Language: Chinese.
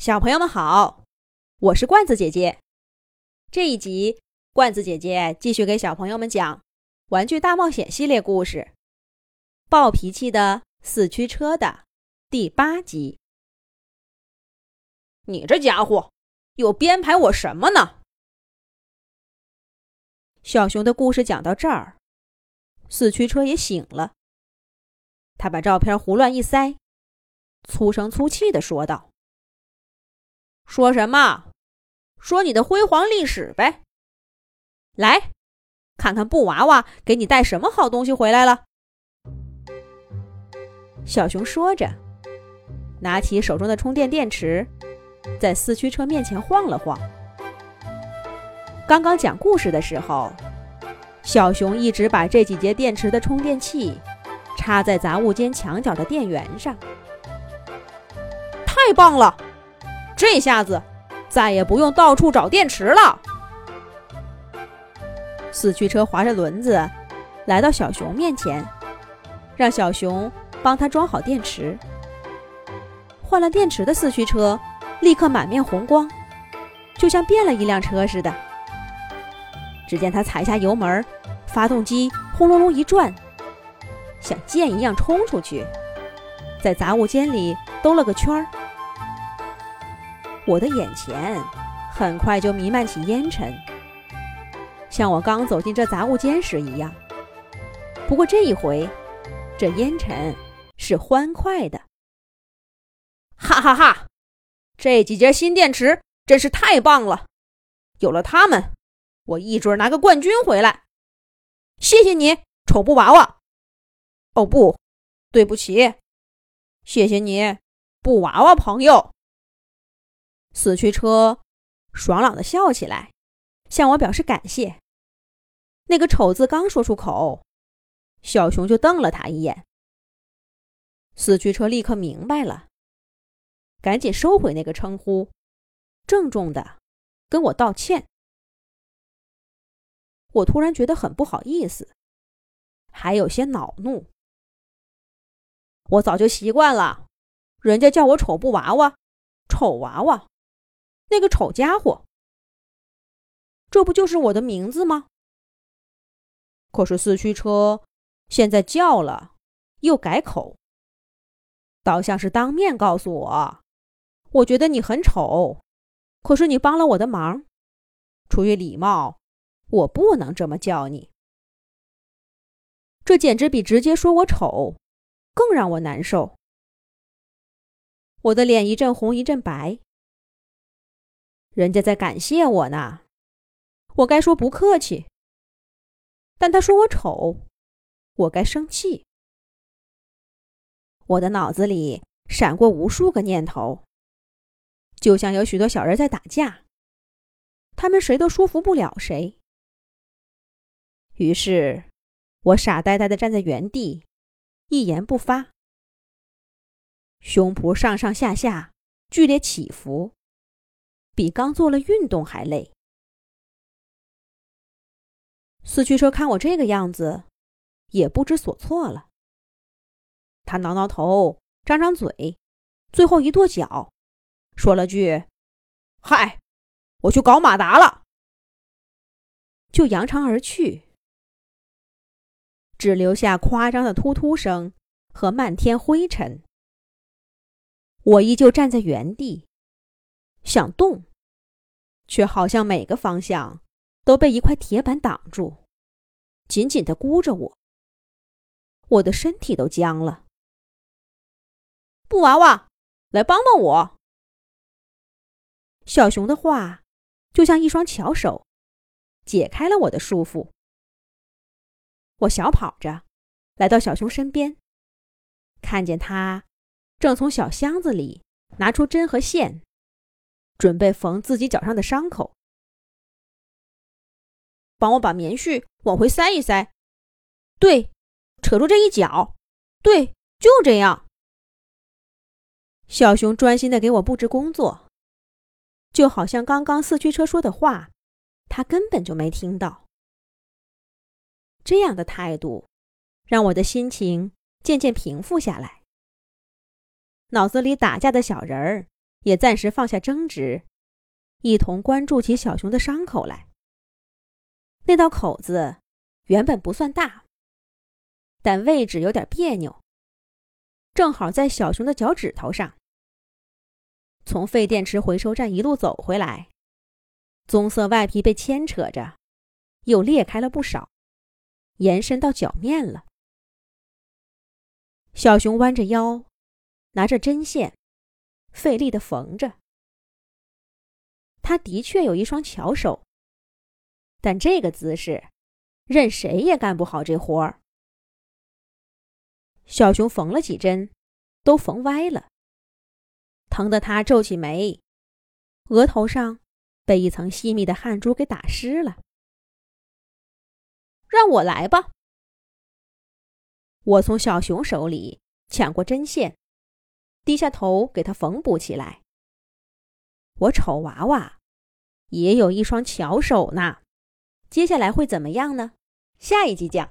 小朋友们好，我是罐子姐姐。这一集，罐子姐姐继续给小朋友们讲《玩具大冒险》系列故事《暴脾气的四驱车》的第八集。你这家伙又编排我什么呢？小熊的故事讲到这儿，四驱车也醒了。他把照片胡乱一塞，粗声粗气的说道。说什么？说你的辉煌历史呗！来，看看布娃娃给你带什么好东西回来了。小熊说着，拿起手中的充电电池，在四驱车面前晃了晃。刚刚讲故事的时候，小熊一直把这几节电池的充电器插在杂物间墙角的电源上。太棒了！这下子再也不用到处找电池了。四驱车划着轮子来到小熊面前，让小熊帮他装好电池。换了电池的四驱车立刻满面红光，就像变了一辆车似的。只见他踩下油门，发动机轰隆隆一转，像箭一样冲出去，在杂物间里兜了个圈儿。我的眼前很快就弥漫起烟尘，像我刚走进这杂物间时一样。不过这一回，这烟尘是欢快的。哈哈哈！这几节新电池真是太棒了，有了它们，我一准拿个冠军回来。谢谢你，丑布娃娃。哦不，对不起，谢谢你，布娃娃朋友。四驱车爽朗的笑起来，向我表示感谢。那个丑字刚说出口，小熊就瞪了他一眼。四驱车立刻明白了，赶紧收回那个称呼，郑重的跟我道歉。我突然觉得很不好意思，还有些恼怒。我早就习惯了，人家叫我丑布娃娃，丑娃娃。那个丑家伙，这不就是我的名字吗？可是四驱车现在叫了，又改口，倒像是当面告诉我：“我觉得你很丑，可是你帮了我的忙，出于礼貌，我不能这么叫你。”这简直比直接说我丑更让我难受。我的脸一阵红一阵白。人家在感谢我呢，我该说不客气。但他说我丑，我该生气。我的脑子里闪过无数个念头，就像有许多小人在打架，他们谁都说服不了谁。于是，我傻呆呆的站在原地，一言不发，胸脯上上下下剧烈起伏。比刚做了运动还累。四驱车看我这个样子，也不知所措了。他挠挠头，张张嘴，最后一跺脚，说了句：“嗨，我去搞马达了。”就扬长而去，只留下夸张的突突声和漫天灰尘。我依旧站在原地，想动。却好像每个方向都被一块铁板挡住，紧紧的箍着我。我的身体都僵了。布娃娃，来帮帮我！小熊的话就像一双巧手，解开了我的束缚。我小跑着来到小熊身边，看见他正从小箱子里拿出针和线。准备缝自己脚上的伤口，帮我把棉絮往回塞一塞。对，扯住这一角。对，就这样。小熊专心的给我布置工作，就好像刚刚四驱车说的话，他根本就没听到。这样的态度，让我的心情渐渐平复下来。脑子里打架的小人儿也暂时放下争执，一同关注起小熊的伤口来。那道口子原本不算大，但位置有点别扭，正好在小熊的脚趾头上。从废电池回收站一路走回来，棕色外皮被牵扯着，又裂开了不少，延伸到脚面了。小熊弯着腰，拿着针线，费力的缝着。他的确有一双巧手，但这个姿势，任谁也干不好这活儿。小熊缝了几针，都缝歪了。疼得他皱起眉，额头上被一层细密的汗珠给打湿了。让我来吧。我从小熊手里抢过针线，低下头给他缝补起来。我丑娃娃也有一双巧手呢。接下来会怎么样呢？下一集讲。